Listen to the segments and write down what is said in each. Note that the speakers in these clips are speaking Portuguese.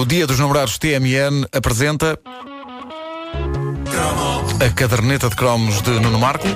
O Dia dos Namorados TMN apresenta a caderneta de cromos de Nuno Marco.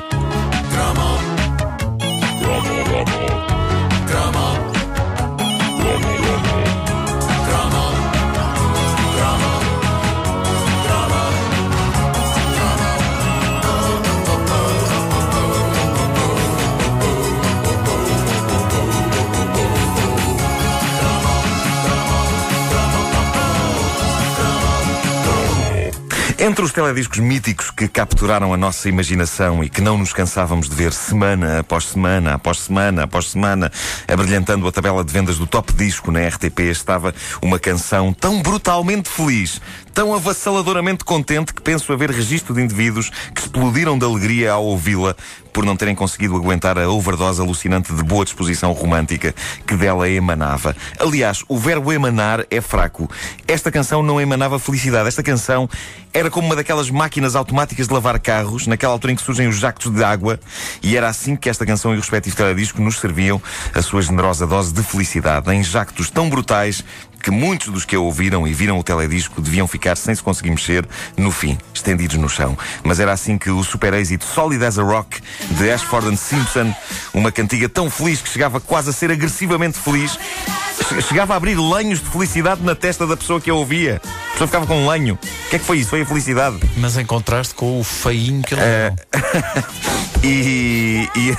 Entre os telediscos míticos que capturaram a nossa imaginação e que não nos cansávamos de ver semana após semana, após semana, após semana, abrilhantando a tabela de vendas do Top Disco na RTP, estava uma canção tão brutalmente feliz, tão avassaladoramente contente que penso haver registro de indivíduos que explodiram de alegria ao ouvi-la por não terem conseguido aguentar a overdose alucinante de boa disposição romântica que dela emanava. Aliás, o verbo emanar é fraco. Esta canção não emanava felicidade. Esta canção era como uma daquelas máquinas automáticas de lavar carros, naquela altura em que surgem os jactos de água, e era assim que esta canção e o respectivo teledisco nos serviam a sua generosa dose de felicidade, em jactos tão brutais que muitos dos que a ouviram e viram o teledisco deviam ficar sem se conseguir mexer no fim, estendidos no chão. Mas era assim que o super êxito Solid as a Rock de Ashford and Simpson, uma cantiga tão feliz que chegava quase a ser agressivamente feliz, chegava a abrir lenhos de felicidade na testa da pessoa que a ouvia. A pessoa ficava com um lenho. O que é que foi isso? Foi a felicidade. Mas em contraste com o feinho que ele uh... e, e...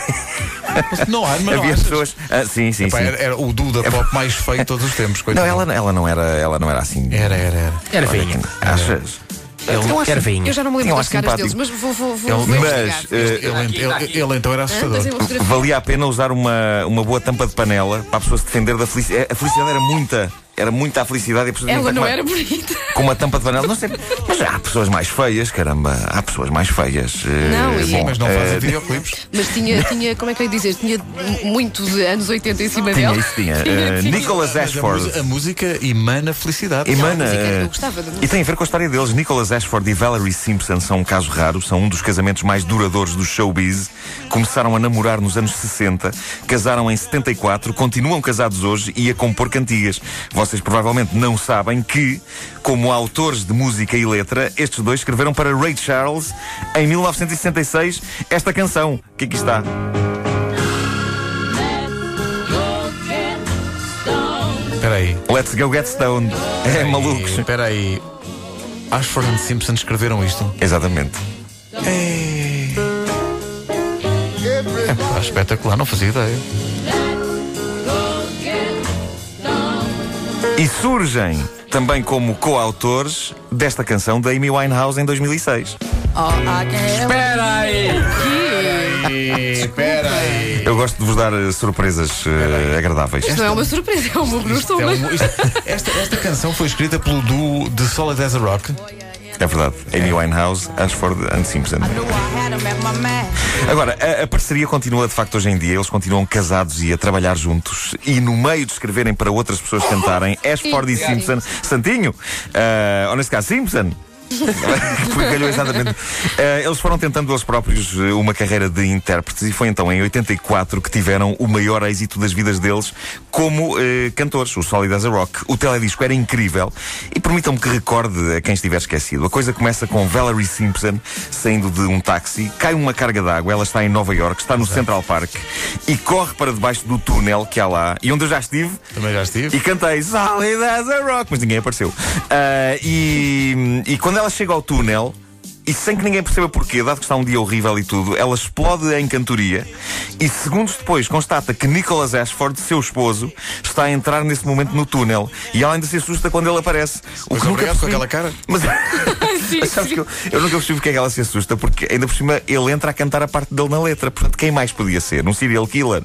Não há, mas Havia não pessoas. Ah, sim, sim, Epá, sim. Era, era o duda pop mais feio de todos os tempos. Não, ela, ela, não era, ela não era assim. Era, era, era. Era feinha. Achas? Ele- Era feinha. Eu já não me lembro das caras simpático. deles, mas vou, vou, vou, Ele- mas, eh, Ele, ele- ele então era Hã? assustador. Valia a pena usar uma, uma boa tampa de panela para a pessoa se defender da felicidade. A felicidade era muita. Era muita a felicidade e a pessoa Ela não era bonita. com uma tampa de panela. Não sei. Mas há pessoas mais feias, caramba. Há pessoas mais feias. Eh, Não, e- bom, Mas não eh, fazem videoclipes. Mas tinha, tinha, como é que eu ia dizer? Tinha muito de anos 80 em cima Tinha dela. isso, tinha. Eh, Nicholas Mas a, Ashford. a música emana felicidade. Emana. Não, a música, eh, eu gostava da música. E tem a ver com a história deles. Nicholas Ashford e Valerie Simpson são um caso raro, são um dos casamentos mais duradouros do showbiz. Começaram a namorar nos anos 60, casaram em 74, continuam casados hoje e a compor cantigas. Vocês provavelmente não sabem que, como autores de música e letra, estes dois escreveram para Ray Charles em 1966 esta canção, que aqui está. Espera aí. Let's Go Get Stoned. É malucos. Espera aí. Ashford and Simpson escreveram isto. Exatamente. É, pá, espetacular, não fazia ideia. E surgem também como coautores desta canção da Amy Winehouse em 2006. Espera aí! Espera aí. Eu gosto de vos dar eh, surpresas eh, agradáveis. Isto não é uma surpresa, é um murro no Isto é um- isto- esta, esta canção foi escrita pelo duo de Solid as a Rock. É verdade. Amy Winehouse, Ashford and Simpson. Agora, a, a parceria continua de facto hoje em dia. Eles continuam casados e a trabalhar juntos. E no meio de escreverem para outras pessoas cantarem, Ashford e Simpson, Santinho, ah, ou nesse caso, Simpson. Foi calhou exatamente. Eh, eles foram tentando eles próprios eh, uma carreira de intérpretes e foi então em 84 que tiveram o maior êxito das vidas deles como eh, cantores, o Solid as a Rock. O teledisco era incrível e permitam-me que recorde a quem estiver esquecido. A coisa começa com Valerie Simpson saindo de um táxi, cai uma carga d'água, ela está em Nova York, está no Central Park e corre para debaixo do túnel que há lá e onde eu já estive Também já estive. e cantei Solid as a Rock, mas ninguém apareceu. Ah, e, e quando ela chega ao túnel, e sem que ninguém perceba porquê, dado que está um dia horrível e tudo, ela explode em cantoria e segundos depois constata que Nicholas Ashford, seu esposo, está a entrar nesse momento no túnel e ela ainda se assusta quando ele aparece. O que nunca obrigado, com aquela cara. Mas, Sim, mas sabes sim. que eu, eu nunca percebi porque é que ela se assusta, porque ainda por cima ele entra a cantar a parte dele na letra. Portanto, quem mais podia ser? Um serial killer?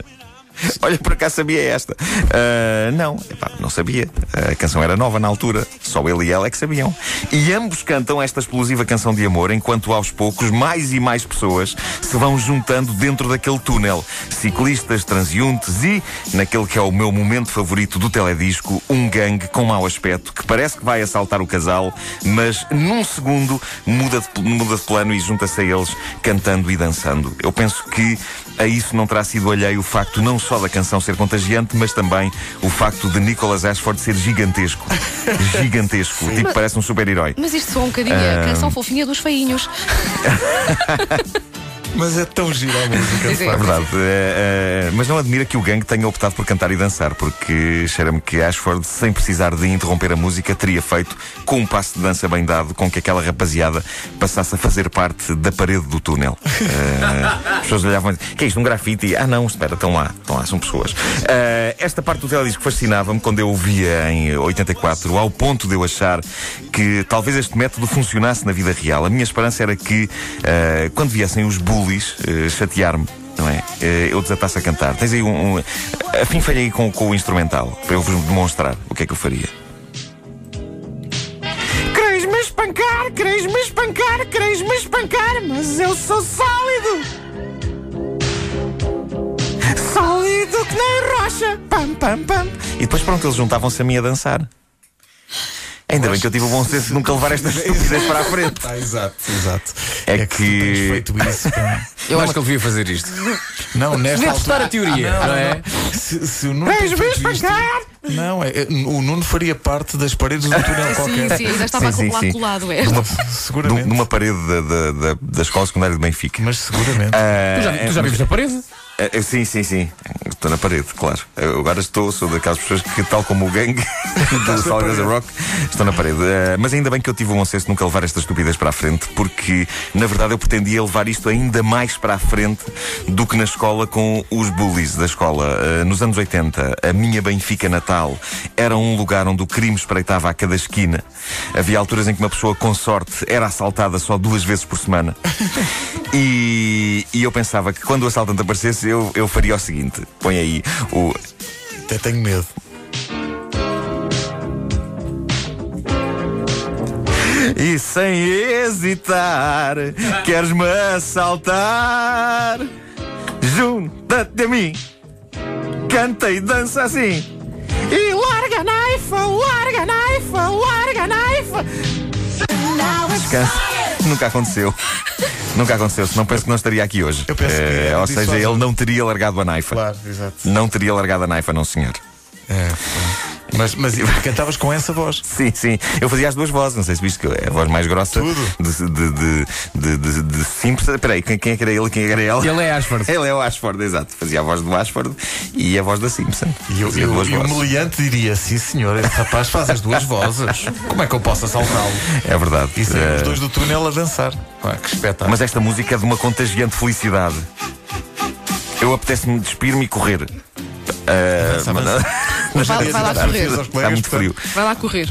Olha, por acaso sabia esta. Ah, não, epá, não sabia. A canção era nova na altura. Só ele e ela é que sabiam. E ambos cantam esta explosiva canção de amor, enquanto aos poucos mais e mais pessoas se vão juntando dentro daquele túnel. Ciclistas, transeuntes e, naquele que é o meu momento favorito do teledisco, um gangue com mau aspecto que parece que vai assaltar o casal, mas num segundo muda de, muda de plano e junta-se a eles cantando e dançando. Eu penso que a isso não terá sido alheio o facto não só só da canção ser contagiante, mas também o facto de Nicholas Ashford ser gigantesco. gigantesco. Tipo, parece um super-herói. Mas isto só um bocadinho a canção fofinha dos feinhos. Mas é tão gira a música. É. Verdade. É, é, mas não admira que o gangue tenha optado por cantar e dançar, porque cheira-me que Ashford, sem precisar de interromper a música, teria feito, com um passo de dança bem dado, com que aquela rapaziada passasse a fazer parte da parede do túnel. É, as pessoas olhavam e diziam, que é isto, um grafite? Ah não, espera, estão lá, estão lá, são pessoas. É, esta parte do teledisco fascinava-me quando eu ouvia em 84, ao ponto de eu achar que talvez este método funcionasse na vida real. A minha esperança era que, eh, quando viessem os bullies eh, chatear-me, não é? Eh, eu desatasse a cantar. Tens aí um. um afim falhei com, com o instrumental, para eu vos demonstrar o que é que eu faria. Queres-me espancar, queres-me espancar, queres-me espancar, mas eu sou sólido! Sólido que nem rocha! Pam, pam, pam! E depois, pronto, eles juntavam-se a mim a dançar. Ainda bem que eu tive o bom senso de nunca levar estas estupidez para a frente. Ah, exato, exato. É tu que- tens feito isso. Eu acho que ele devia fazer isto. Não, nesta Devia altura. testar a teoria, Ah, não é? Se, se o Nuno tem feito isto, Não, é, é, o Nuno faria parte das paredes do túnel Sim, qualquer. sim, já estava Sim, sim, lá sim. colado, é. Numa, Seguramente. numa parede da, da, da, da escola secundária de Benfica. Mas seguramente. Ah, Tu já, tu já é, vives na parede? É, é, sim, sim, sim. Estou na parede, claro. Eu agora estou, sou daquelas pessoas que, tal como o gangue do Solid as a Rock, estou na parede. Eh, mas ainda bem que eu tive o bom senso de nunca levar estas estupidez para a frente, porque na verdade eu pretendia levar isto ainda mais para a frente do que na escola com os bullies da escola. Eh, nos anos 80, a minha Benfica natal era um lugar onde o crime espreitava a cada esquina. Havia alturas em que uma pessoa com sorte era assaltada só duas vezes por semana. E, e eu pensava que quando o assaltante aparecesse, eu, eu faria o seguinte: põe aí o. Até tenho medo. E sem hesitar, queres-me assaltar? Junta-te a mim, canta e dança assim. E larga a naifa, larga a naifa, larga a naifa. Descansa. Nunca aconteceu. Nunca aconteceu, senão penso que não estaria aqui hoje. Eu penso que Eh, era ou seja, ele não teria largado a naifa. Claro, exato. Não teria largado a naifa, não senhor. É. mas, mas cantavas com essa voz. Sim, sim. Eu fazia as duas vozes, não sei se viste que é a voz mais grossa Tudo. de, de, de, de, de, de Simpson. Peraí, quem, quem é que era ele e quem era ela? Ele é Ashford. Ele é o Ashford, exato. Fazia a voz do Ashford e a voz da Simpson. E, eu, eu, e o meliante diria: Sim, senhor, esse rapaz faz as duas vozes. Como é que eu posso assaltá-lo? É verdade. E saíram os Eh, dois do túnel a dançar. Pá, que espetáculo. Mas esta música é de uma contagiante felicidade. Eu apetece-me despir-me e correr. Eh, Avança, mas- mas Vai- vai lá correr. está muito frio. Vai lá correr.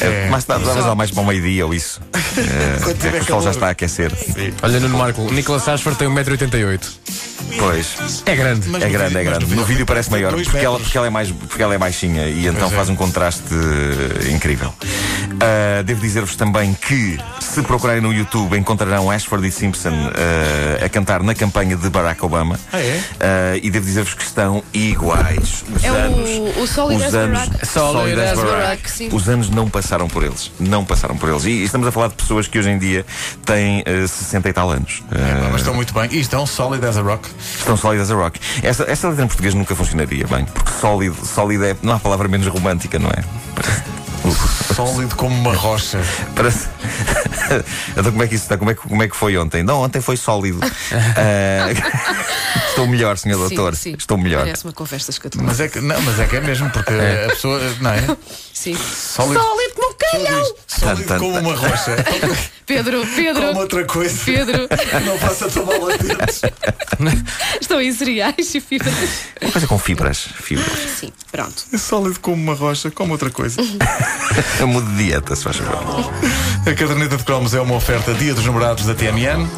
É, mais tarde, talvez lá mais para o meio-dia ou isso. Eh, Quando tiver o sol já está a aquecer. Olha, Nuno Marco, o Nicolas Ashford tem 1,88m. Pois. É grande. Mas É grande, vídeo- é mas grande. no No vídeo parece maior, porque ela, porque, ela é mais, porque ela é baixinha e então Pois é. faz um contraste eh, incrível. Ah, devo dizer-vos também que, se procurarem no YouTube, encontrarão Ashford e Simpson eh, a cantar na campanha de Barack Obama. Ah, é? Ah, e devo dizer-vos que estão iguais. Os É o- anos, o Solid os as anos, Barack. Solid Solid as as Barack. Os anos não passaram por eles. Não passaram por eles. E estamos a falar de pessoas que hoje em dia têm eh, 60 e tal anos. Ah, Mas estão muito bem. E estão solid as a rock. Estão sólidas a rock. Essa, essa letra em português nunca funcionaria bem, porque sólido, sólido é. Não há palavra menos romântica, não é? Sólido como uma rocha. Parece. então como é que isso está? Como é que, como é que foi ontem? Não, ontem foi sólido. Ah, Estou melhor, senhor Sim, doutor. sim. Estou melhor. Parece uma conversa escatológica. Mas é que, não, mas é que é mesmo, porque a pessoa. Não é? Sim. Sólido. Sólido Sólido como uma rocha. Pedro, Pedro, Como outra coisa. Pedro, Não faça tomar os dedos. estão em cereais e fibras. Uma coisa com fibras. Fibras. Sim, pronto. Sólido como uma rocha, como outra coisa. Eu mudo de dieta, se faz favor. A caderneta de cromos é uma oferta Dia dos Namorados da TMN.